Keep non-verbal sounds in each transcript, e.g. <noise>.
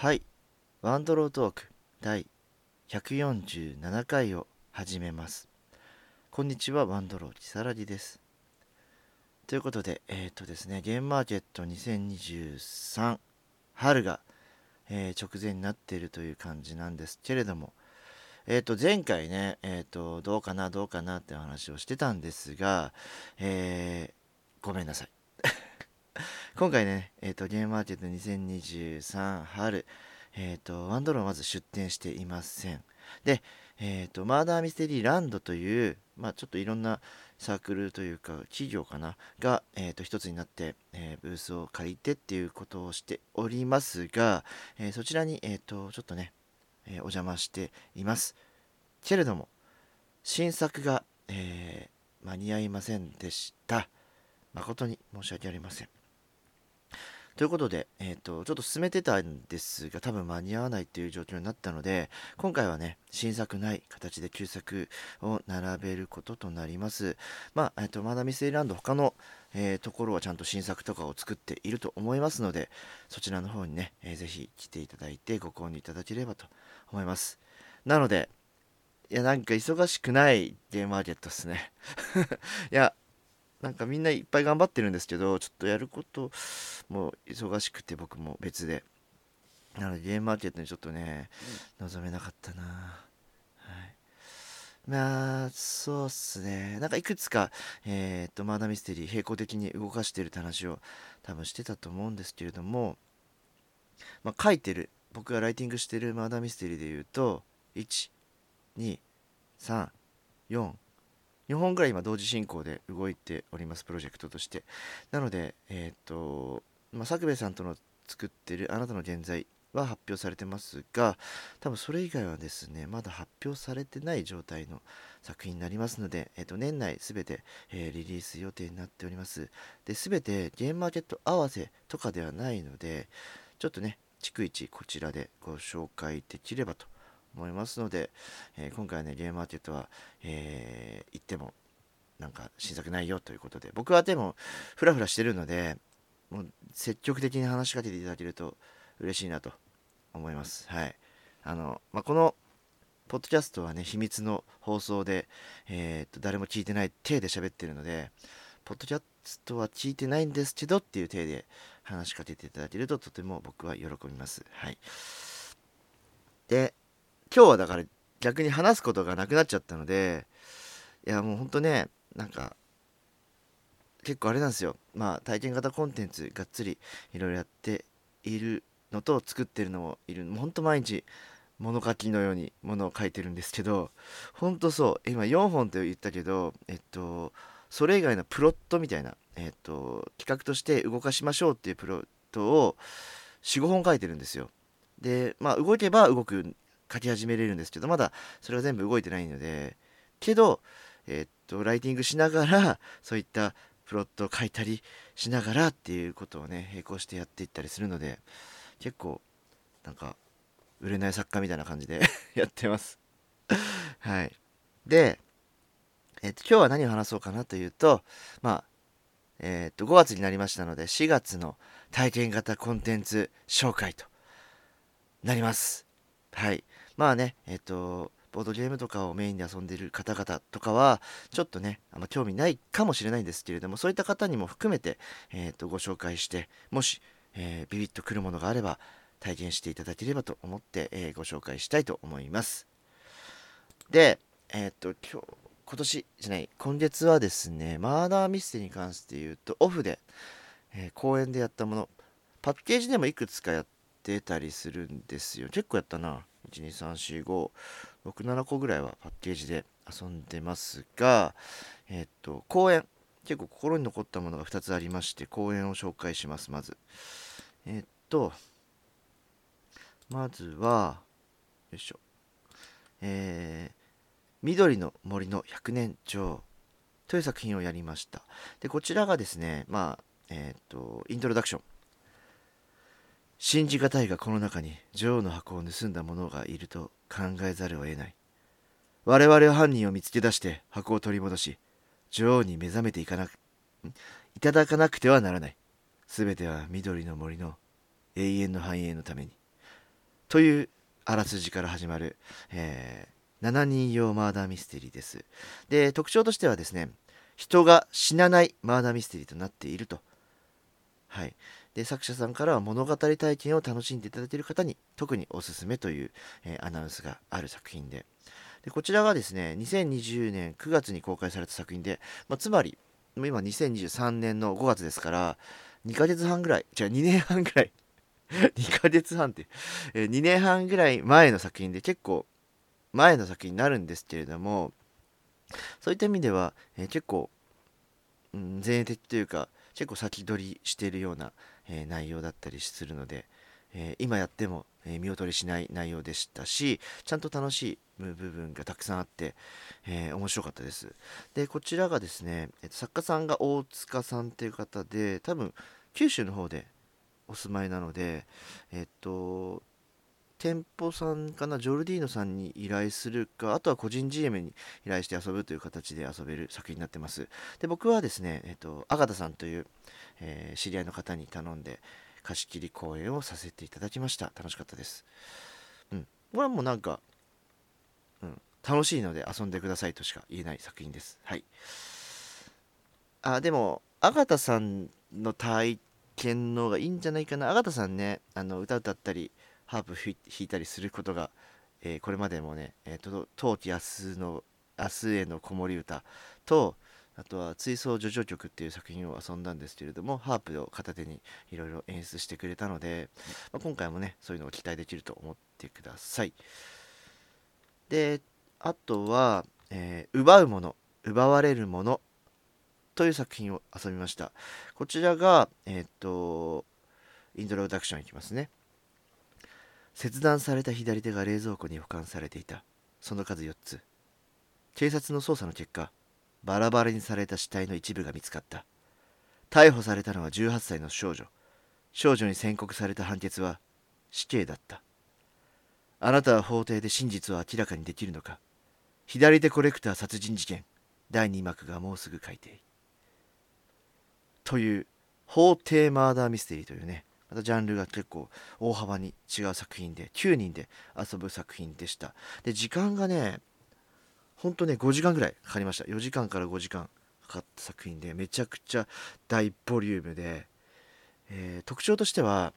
はい。ワンドロートーク第147回を始めます。こんにちはワンドローキサラリです。ということでえっ、とですねゲームマーケット2023春が、えー直前になっているという感じなんですけれどもえっ、と前回ねえっ、とどうかなどうかなってお話をしてたんですがえごめんなさい。今回ね、えー、とゲームマーケット2023春、えー、とワンドローまず出店していません。で、えー、とマーダーミステリーランドという、まあ、ちょっといろんなサークルというか企業かなが、えー、と一つになって、えーブースを借りてっていうことをしておりますが、えーそちらに、えー、とちょっとね、えーお邪魔しています。けれども新作が、えー間に合いませんでした。誠に申し訳ありません。ということで、えー、とちょっと進めてたんですが多分間に合わないっていう状況になったので今回はね新作ない形で旧作を並べることとなります。まあ、えー、とマダミスリランド他の、えーところはちゃんと新作とかを作っていると思いますのでそちらの方にね、えーぜひ来ていただいてご購入いただければと思います。なのでいやなんか忙しくないゲームマーケットですね。<laughs> いやなんかみんないっぱい頑張ってるんですけどちょっとやることも忙しくて僕も別で。なのでゲームマーケットにちょっとね望めなかったな。はい。まあそうっすね。なんかいくつかえっとマーダーミステリー並行的に動かしてるって話を多分してたと思うんですけれどもまあ書いてる。僕がライティングしてるマーダーミステリーで言うと12344本ぐらい今同時進行で動いておりますプロジェクトとして。なのでえっ、と、まあ、作兵衛さんとの作ってるあなたの現在は発表されてますが多分それ以外はですねまだ発表されてない状態の作品になりますので、えっと年内すべて、えーリリース予定になっております。で全てゲームマーケット合わせとかではないのでちょっとね逐一こちらでご紹介できればと思いますので、えー今回ねゲームマーケットは、えー行ってもなんか新作ないよということで僕はでもフラフラしてるのでもう積極的に話しかけていただけると嬉しいなと思います。はい。あの、まあ、このポッドキャストはね秘密の放送で、えーっと誰も聞いてない体で喋ってるのでポッドキャストは聞いてないんですけどっていう体で話しかけていただけるととても僕は喜びます。はい。で今日はだから逆に話すことがなくなっちゃったのでいやもうほんとねなんか結構あれなんですよ。まあ体験型コンテンツがっつりいろいろやっているのと作ってるのもいる。ほんと毎日物書きのように物を書いてるんですけどほんとそう今4本と言ったけどえっとそれ以外のプロットみたいなえっと企画として動かしましょうっていうプロットを45本書いてるんですよ。でまあ動けば動く書き始めれるんですけどまだそれは全部動いてないのでけどえーっとライティングしながら <laughs> そういったプロットを書いたりしながらっていうことをね並行してやっていったりするので結構なんか売れない作家みたいな感じで <laughs> やってます。<laughs> はい。で、えーっと今日は何を話そうかなというとまあえーっと5月になりましたので4月の体験型コンテンツ紹介となります。はい。まあねえっ、とボードゲームとかをメインで遊んでいる方々とかはちょっとねあんま興味ないかもしれないんですけれどもそういった方にも含めて、えー、とご紹介してもし、えービビッとくるものがあれば体験していただければと思って、えーご紹介したいと思います。でえっ、と今日今年じゃない今月はですねマーダーミステリーに関して言うとオフで、えー公演でやったものパッケージでもいくつかやってたりするんですよ。結構やったな。1234567個ぐらいはパッケージで遊んでますがえっと公演結構心に残ったものが2つありまして公演を紹介しますまず。えっとまずはよいしょ。えー緑の森の100年女王という作品をやりました。でこちらがですねまあえっとイントロダクション。信じがたいがこの中に女王の箱を盗んだ者がいると考えざるを得ない。我々は犯人を見つけ出して箱を取り戻し女王に目覚めていかなくいただかなくてはならない。すべては緑の森の永遠の繁栄のために。というあらすじから始まる、えー、7人用マーダーミステリーです。で特徴としてはですね人が死なないマーダーミステリーとなっていると。はい。で作者さんからは物語体験を楽しんでいただいている方に特におすすめという、えー、アナウンスがある作品で。でこちらがですね2020年9月に公開された作品で、まあ、つまり今2023年の5月ですから2ヶ月半ぐらいじゃあ2年半ぐらい2ヶ月半って、えー、2年半ぐらい前の作品で結構前の作品になるんですけれどもそういった意味では、えー、結構、うん、前衛的というか結構先取りしているような、え、内容だったりするので、え今やっても、え見劣りしない内容でしたしちゃんと楽しい部分がたくさんあって、え面白かったです。でこちらがですね、えー、と作家さんが大塚さんっていう方で多分九州の方でお住まいなのでえっと店舗さんかなジョルディーノさんに依頼するかあとは個人 GM に依頼して遊ぶという形で遊べる作品になってます。で僕はですねえっとアガタさんという、えー、知り合いの方に頼んで貸し切り公演をさせていただきました。楽しかったです。うん。これはもうなんか、うん、楽しいので遊んでくださいとしか言えない作品です。はい。あでもアガタさんの体験の方がいいんじゃないかな。あがたさんね、あの歌歌ったり、ハープ弾いたりすることが、えー、これまでもね、えーと、冬季明日の明日への子守歌と、あとは追走叙情曲っていう作品を遊んだんですけれども、ハープを片手にいろいろ演出してくれたので、まあ、今回もね、そういうのを期待できると思ってください。で、あとは、えー、奪うもの、奪われるものという作品を遊びました。こちらが、えっ、と、イントロダクションいきますね。切断された左手が冷蔵庫に保管されていた。その数4つ。警察の捜査の結果、バラバラにされた死体の一部が見つかった。逮捕されたのは18歳の少女。少女に宣告された判決は死刑だった。あなたは法廷で真実を明らかにできるのか左手コレクター殺人事件第2幕がもうすぐ改定。という法廷マーダーミステリーというねまたジャンルが結構大幅に違う作品で9人で遊ぶ作品でした。で時間がねほんとね5時間ぐらいかかりました。4時間から5時間かかった作品でめちゃくちゃ大ボリュームで、えー、特徴としては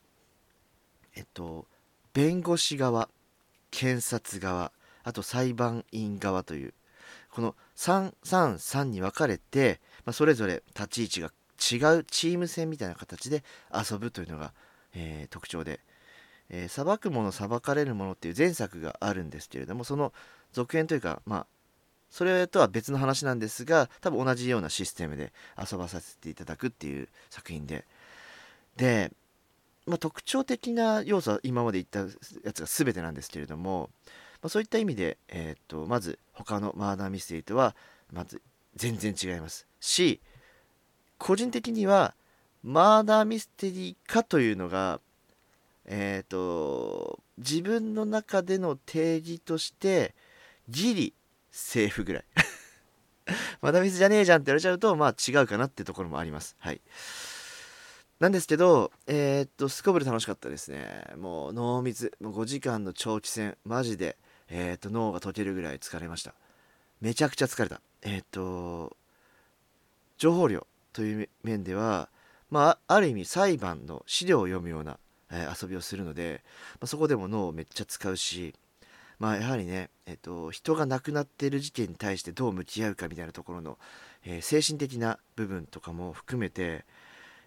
えっと弁護士側検察側あと裁判員側というこの333に分かれて、まあ、それぞれ立ち位置が違うチーム戦みたいな形で遊ぶというのが、えー、特徴で、えー、裁くもの裁かれるものっていう前作があるんですけれどもその続編というかまあそれとは別の話なんですが多分同じようなシステムで遊ばさせていただくっていう作品で。で、まあ、特徴的な要素は今まで言ったやつが全てなんですけれども、まあ、そういった意味で、えー、っとまず他のマーダーミステリーとはまず全然違います。し個人的にはマーダーミステリーかというのがえっ、ー、と自分の中での定義としてギリセーフぐらい。<laughs> マダミスじゃねえじゃんって言われちゃうとまあ違うかなってところもあります。はい。なんですけどえー、っとすこぶる楽しかったですね。もう濃密。もう5時間の長期戦。マジでえー、っと脳が溶けるぐらい疲れました。めちゃくちゃ疲れた。えー、っと情報量。という面では、まあ、ある意味裁判の資料を読むような、えー、遊びをするので、まあ、そこでも脳をめっちゃ使うし、まあ、やはりね、えーと、人が亡くなっている事件に対してどう向き合うかみたいなところの、えー、精神的な部分とかも含めて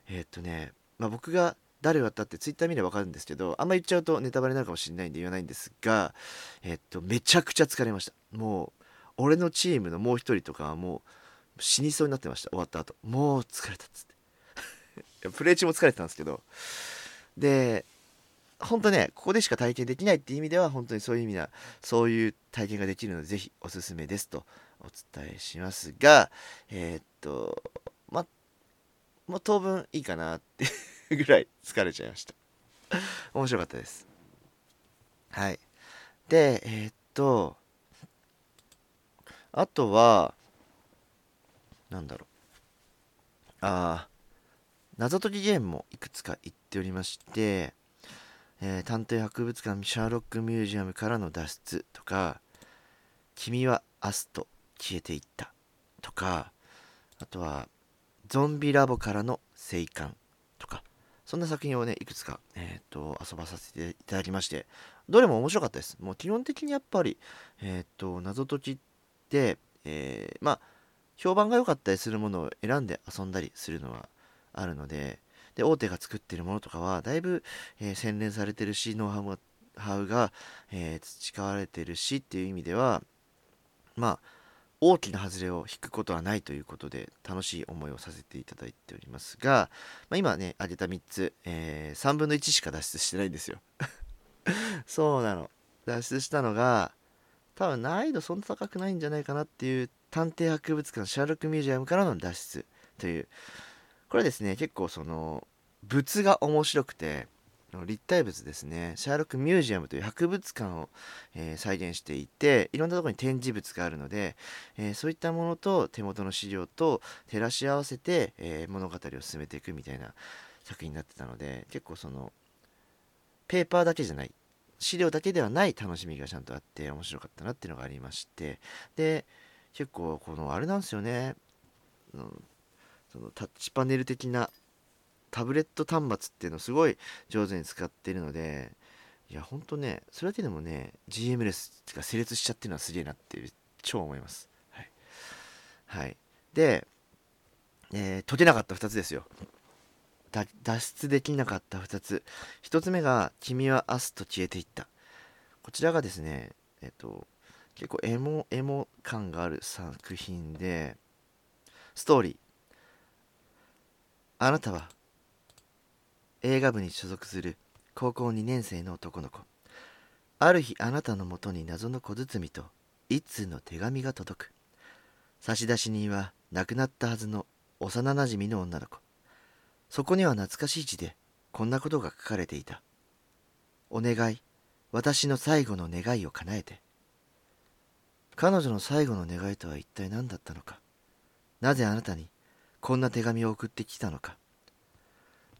えっ、とね、まあ、僕が誰をやったってツイッター見れば分かるんですけどあんま言っちゃうとネタバレになるかもしれないんで言わないんですが、えっ、とめちゃくちゃ疲れました。もう俺のチームのもう一人とかはもう死にそうになってました。終わった後。もう疲れたっつって。<laughs> プレイ中も疲れてたんですけど。で本当ねここでしか体験できないっていう意味では本当にそういう意味なそういう体験ができるのでぜひおすすめですとお伝えしますがえー、っとまもう当分いいかなって <laughs> ぐらい疲れちゃいました。面白かったです。はい。でえー、っとあとはなんだろう。ああ謎解きゲームもいくつか言っておりましてえー探偵博物館シャーロックミュージアムからの脱出とか君は明日と消えていったとかあとはゾンビラボからの生還とかそんな作品をねいくつか、えー、と遊ばさせていただきましてどれも面白かったです。もう基本的にやっぱり、えー、と謎解きって、えーまあ評判が良かったりするものを選んで遊んだりするのはあるのでで大手が作ってるものとかはだいぶ、えー洗練されてるしノウハウが、えー培われてるしっていう意味ではまあ大きな外れを引くことはないということで楽しい思いをさせていただいておりますが、まあ、今ね挙げた3つ、えー3分の1しか脱出してないんですよ。<laughs> そうなの。脱出したのが多分難易度そんな高くないんじゃないかなっていう探偵博物館シャーロックミュージアムからの脱出という。これですね結構その物が面白くて立体物ですね。シャーロックミュージアムという博物館を、えー再現していていろんなところに展示物があるので、えーそういったものと手元の資料と照らし合わせて、えー物語を進めていくみたいな作品になってたので結構そのペーパーだけじゃない資料だけではない楽しみがちゃんとあって面白かったなっていうのがありまして。で結構このあれなんですよね。うんそのタッチパネル的なタブレット端末っていうのをすごい上手に使ってるのでいやほんとねそれだけでもね GM レスが成立しちゃってるのはすげえなっていう超思います。はい、はい、で、えー解けなかった2つですよ。脱出できなかった2つ。1つ目が「君は明日と消えていった」こちらがですねえっと結構エモエモ感がある作品でストーリー。あなたは映画部に所属する高校2年生の男の子。ある日あなたのもとに謎の小包と一通の手紙が届く。差出人は亡くなったはずの幼なじみの女の子。そこには懐かしい字でこんなことが書かれていた。お願い私の最後の願いを叶えて。彼女の最後の願いとは一体何だったのか？なぜあなたにこんな手紙を送ってきたのか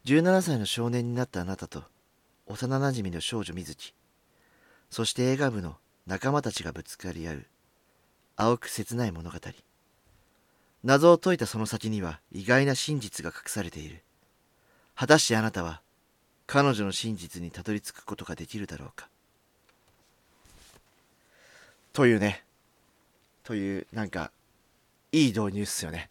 ？17歳の少年になったあなたと幼なじみの少女水木そして映画部の仲間たちがぶつかり合う青く切ない物語。謎を解いたその先には意外な真実が隠されている。果たしてあなたは彼女の真実にたどり着くことができるだろうか？というね。というなんかいい導入っすよね。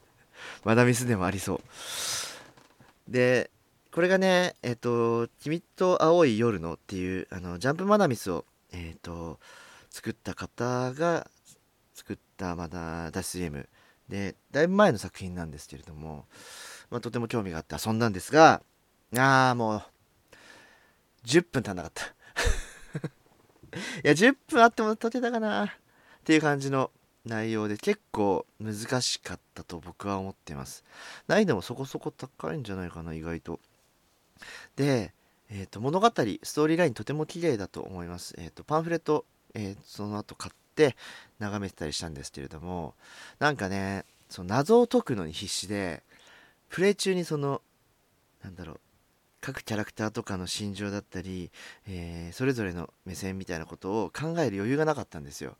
<laughs> マダミスでもありそう。でこれがねえっ、と「君と青い夜の」っていうあのジャンプマダミスをえっ、と作った方が作ったまだ脱出ゲーム。でだいぶ前の作品なんですけれども、まあ、とても興味があって遊んだんですがあーもう10分足んなかった。<laughs> いや10分あっても解けたかな。っていう感じの内容で結構難しかったと僕は思ってます。難易度もそこそこ高いんじゃないかな意外と。で、えー、と物語ストーリーラインとても綺麗だと思います、えー、とパンフレット、えーその後買って眺めてたりしたんですけれども。なんかねその謎を解くのに必死でプレイ中にそのなんだろう各キャラクターとかの心情だったり、えーそれぞれの目線みたいなことを考える余裕がなかったんですよ。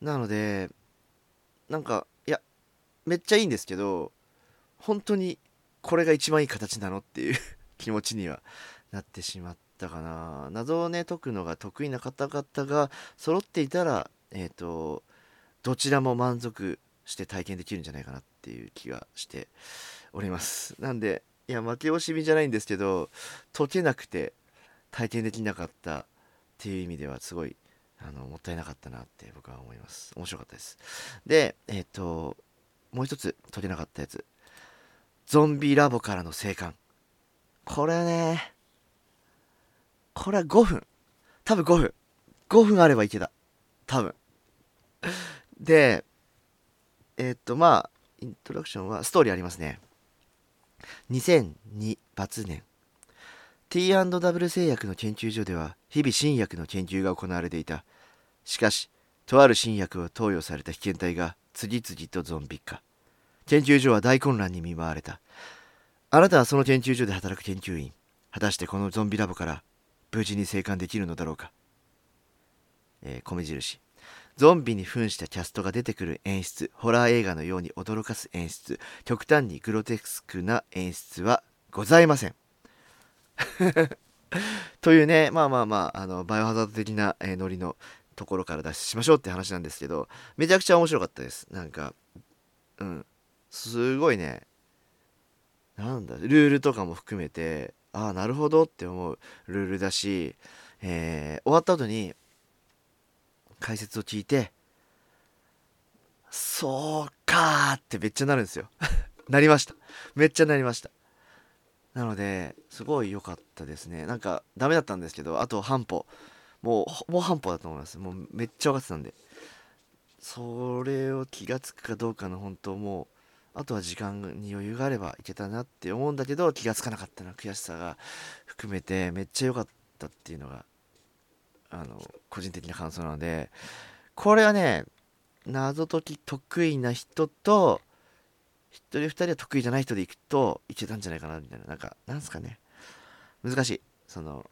なのでなんかいやめっちゃいいんですけど本当にこれが一番いい形なのっていう <laughs> 気持ちにはなってしまったかな。謎をね解くのが得意な方々が揃っていたらえっ、とどちらも満足して体験できるんじゃないかなっていう気がしております。なんでいや負け惜しみじゃないんですけど解けなくて体験できなかったっていう意味ではすごいあのもったいなかったなって僕は思います。面白かったです。でえっ、ともう一つ解けなかったやつ。ゾンビラボからの生還。これねこれは5分。多分5分。5分あればいけた。多分。でえっ、とまあイントロクションはストーリーありますね。2002罰年。T&W 製薬の研究所では日々新薬の研究が行われていた。しかしとある新薬を投与された被験体が次々とゾンビ化。研究所は大混乱に見舞われた。あなたはその研究所で働く研究員。果たしてこのゾンビラボから無事に生還できるのだろうか、えー、米印。ゾンビに扮したキャストが出てくる演出ホラー映画のように驚かす演出極端にグロテスクな演出はございません。<laughs> というねまあまあまああのバイオハザード的な、えー、ノリのところから脱出しましょうって話なんですけどめちゃくちゃ面白かったです。なんかうん。すごいね。なんだルールとかも含めてああなるほどって思うルールだし、えー、終わった後に解説を聞いてそうかーってめっちゃなるんですよ。<laughs> なりました。めっちゃなりました。なのですごい良かったですね。なんかダメだったんですけどあと半歩。もうもう半歩だと思います。もうめっちゃ分かってたんで。それを気が付くかどうかの本当もうあとは時間に余裕があればいけたなって思うんだけど気が付かなかったな悔しさが含めてめっちゃ良かったっていうのがあの個人的な感想なので。これはね謎解き得意な人と1人2人は得意じゃない人でいくといけたんじゃないかなみたいな。なんかなんすかね。難しい。その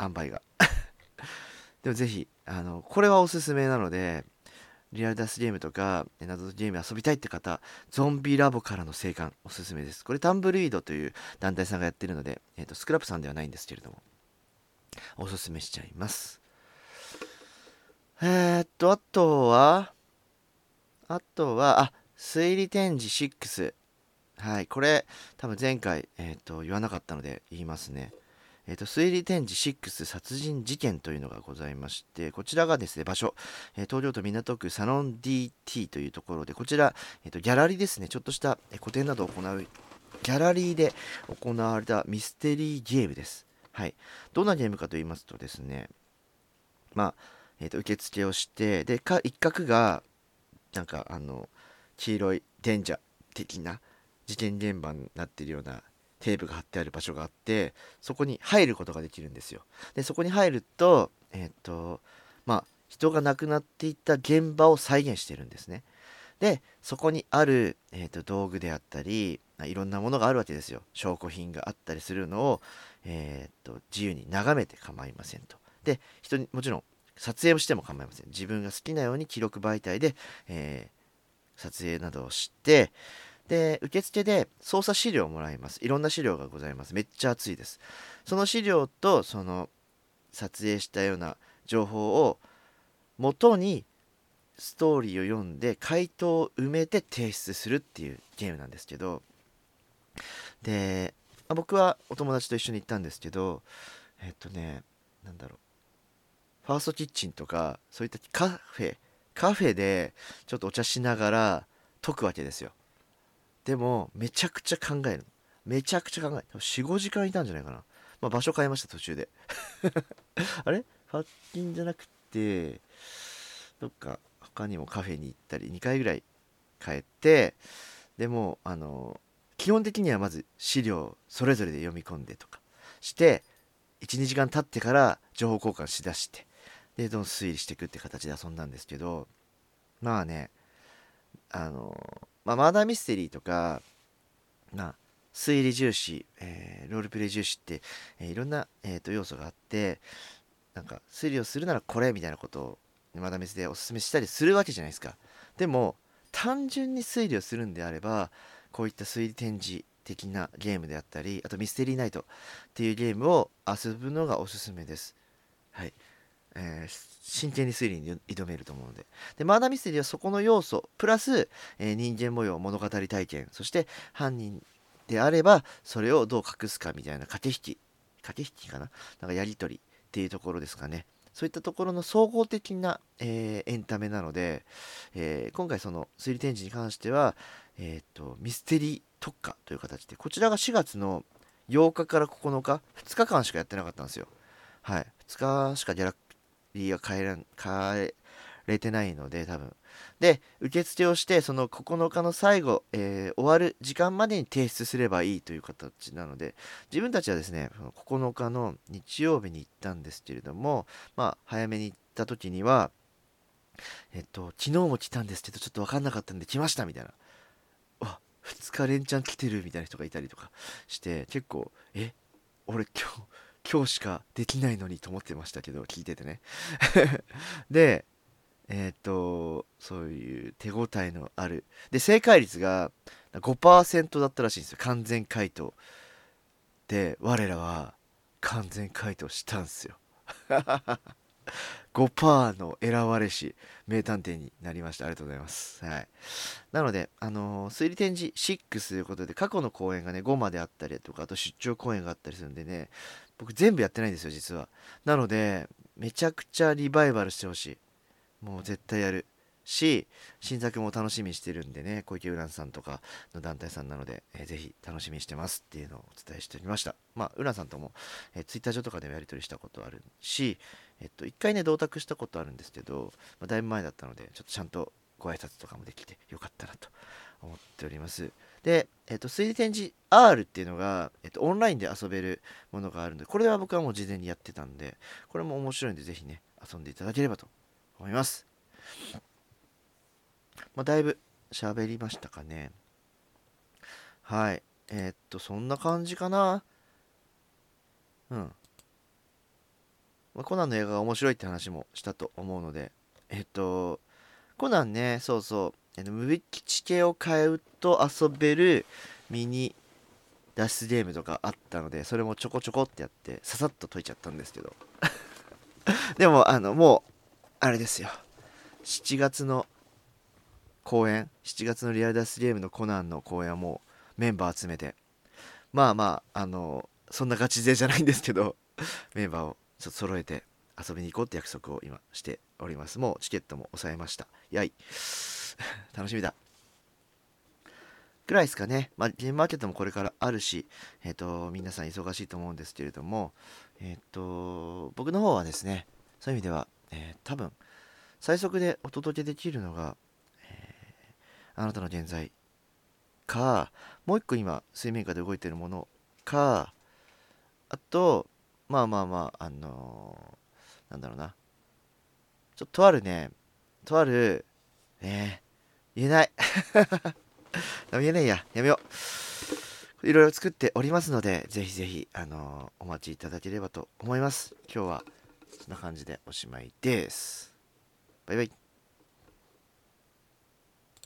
塩梅が。<laughs> でもぜひあのこれはおすすめなのでリアルダスゲームとか謎解きゲーム遊びたいって方ゾンビラボからの生還おすすめです。これタンブルイードという団体さんがやってるので、えーと、スクラップさんではないんですけれどもおすすめしちゃいます。えー、っとあとはあとはあ推理展示6はいこれ多分前回、えーと、言わなかったので言いますね。えーと、推理展示6殺人事件というのがございましてこちらがですね場所、えー、東京都港区サロン DT というところでこちら、えーと、ギャラリーですね。ちょっとした個展などを行うギャラリーで行われたミステリーゲームです。はい、どんなゲームかと言いますとですねまあ、えーと、受付をしてでか一角がなんかあの黄色い電車的な事件現場になっているようなテープが貼ってある場所があってそこに入ることができるんですよ。でそこに入るとえっ、とまあ人が亡くなっていった現場を再現してるんですね。でそこにある、えーと、道具であったりいろんなものがあるわけですよ。証拠品があったりするのを、えーと、と自由に眺めて構いませんと。で人にもちろん撮影をしても構いません。自分が好きなように記録媒体で、えー、撮影などをしてで受付で操作資料をもらいます。いろんな資料がございます。めっちゃ熱いです。その資料とその撮影したような情報を元にストーリーを読んで回答を埋めて提出するっていうゲームなんですけどで僕はお友達と一緒に行ったんですけどえっとねなんだろう。ファーストキッチンとかそういったカフェカフェでちょっとお茶しながら解くわけですよ。でもめちゃくちゃ考えるめちゃくちゃ考える。45時間いたんじゃないかな、まあ、場所変えました途中で。<laughs> あれ？発金じゃなくてどっか他にもカフェに行ったり2回ぐらい帰ってでもあの基本的にはまず資料それぞれで読み込んでとかして12時間経ってから情報交換しだしてでどんどん推理していくって形で遊んだんですけどまあねあのまあ、マーダーミステリーとか、まあ、推理重視、えー、ロールプレイ重視って、えー、いろんな、えーと、要素があってなんか推理をするならこれみたいなことをマダミスでおすすめしたりするわけじゃないですか。でも単純に推理をするんであればこういった推理展示的なゲームであったりあとミステリーナイトっていうゲームを遊ぶのがおすすめです。はい。えー、真剣に推理に挑めると思うので。でマーダーミステリーはそこの要素プラス、えー、人間模様物語体験。そして犯人であればそれをどう隠すかみたいな駆け引き駆け引きかな？なんかやり取りっていうところですかね。そういったところの総合的な、えー、エンタメなので、えー、今回その推理展示に関しては、えーと、ミステリー特化という形でこちらが4月の8日から9日2日間しかやってなかったんですよ。はい。2日しかギャラリーが変えら変えれてないので多分。で受付をしてその9日の最後、えー、終わる時間までに提出すればいいという形なので自分たちはですねその9日の日曜日に行ったんですけれどもまあ早めに行った時にはえっと昨日も来たんですけどちょっと分かんなかったんで来ましたみたいな。あ2日連チャン来てるみたいな人がいたりとかして結構え俺今日今日しかできないのにと思ってましたけど聞いててね。<laughs> でえっ、とそういう手応えのある。で正解率が5%だったらしいんですよ。完全回答。で我らは完全回答したんですよ。<laughs> 5%の選ばれし名探偵になりました。ありがとうございます。はい。なのであのー、推理展示6ということで過去の公演がね5まであったりとかあと出張公演があったりするんでね僕全部やってないんですよ実は。なのでめちゃくちゃリバイバルしてほしい。もう絶対やる。し新作も楽しみにしてるんでね小池ウランさんとかの団体さんなので、えー、ぜひ楽しみにしてますっていうのをお伝えしておりました。まあウランさんとも、えー、ツイッター上とかでもやり取りしたことあるしえっと一回ね同卓したことあるんですけど、まあ、だいぶ前だったのでちょっとちゃんとご挨拶とかもできてよかったなと思っております。で、えっと、推理展示 R っていうのが、えっと、オンラインで遊べるものがあるんでこれは僕はもう事前にやってたんでこれも面白いんでぜひね遊んでいただければと思いますまあ、だいぶ喋りましたかね。はい。えー、っと、そんな感じかな。うん。まあ、コナンの映画が面白いって話もしたと思うので、えっと、コナンね、そうそう、無ビチ系を買うと遊べるミニ脱出ゲームとかあったので、それもちょこちょこってやって、ささっと解いちゃったんですけど。<laughs> でも、あの、もう、あれですよ。7月の公演7月のリアルダスゲームのコナンの公演はもうメンバー集めてまあまああのそんなガチ勢じゃないんですけど <laughs> メンバーをちょっと揃えて遊びに行こうって約束を今しておりますもうチケットも抑えましたやい <laughs> 楽しみだ。ぐらいですかね、まあ、ゲームマーケットもこれからあるし、えっ、ー、と、皆さん忙しいと思うんですけれども、えっ、ー、と、僕の方はですね、そういう意味では、えー、多分、最速でお届けできるのが、えーあなたの現在かもう一個今水面下で動いてるものかあとまあまあまああのー、なんだろうな。ちょっととあるね。とあるね。言えない。<laughs> 言えないや。やめよう。いろいろ作っておりますのでぜひぜひあのー、お待ちいただければと思います。今日はそんな感じでおしまいです。バイバイ。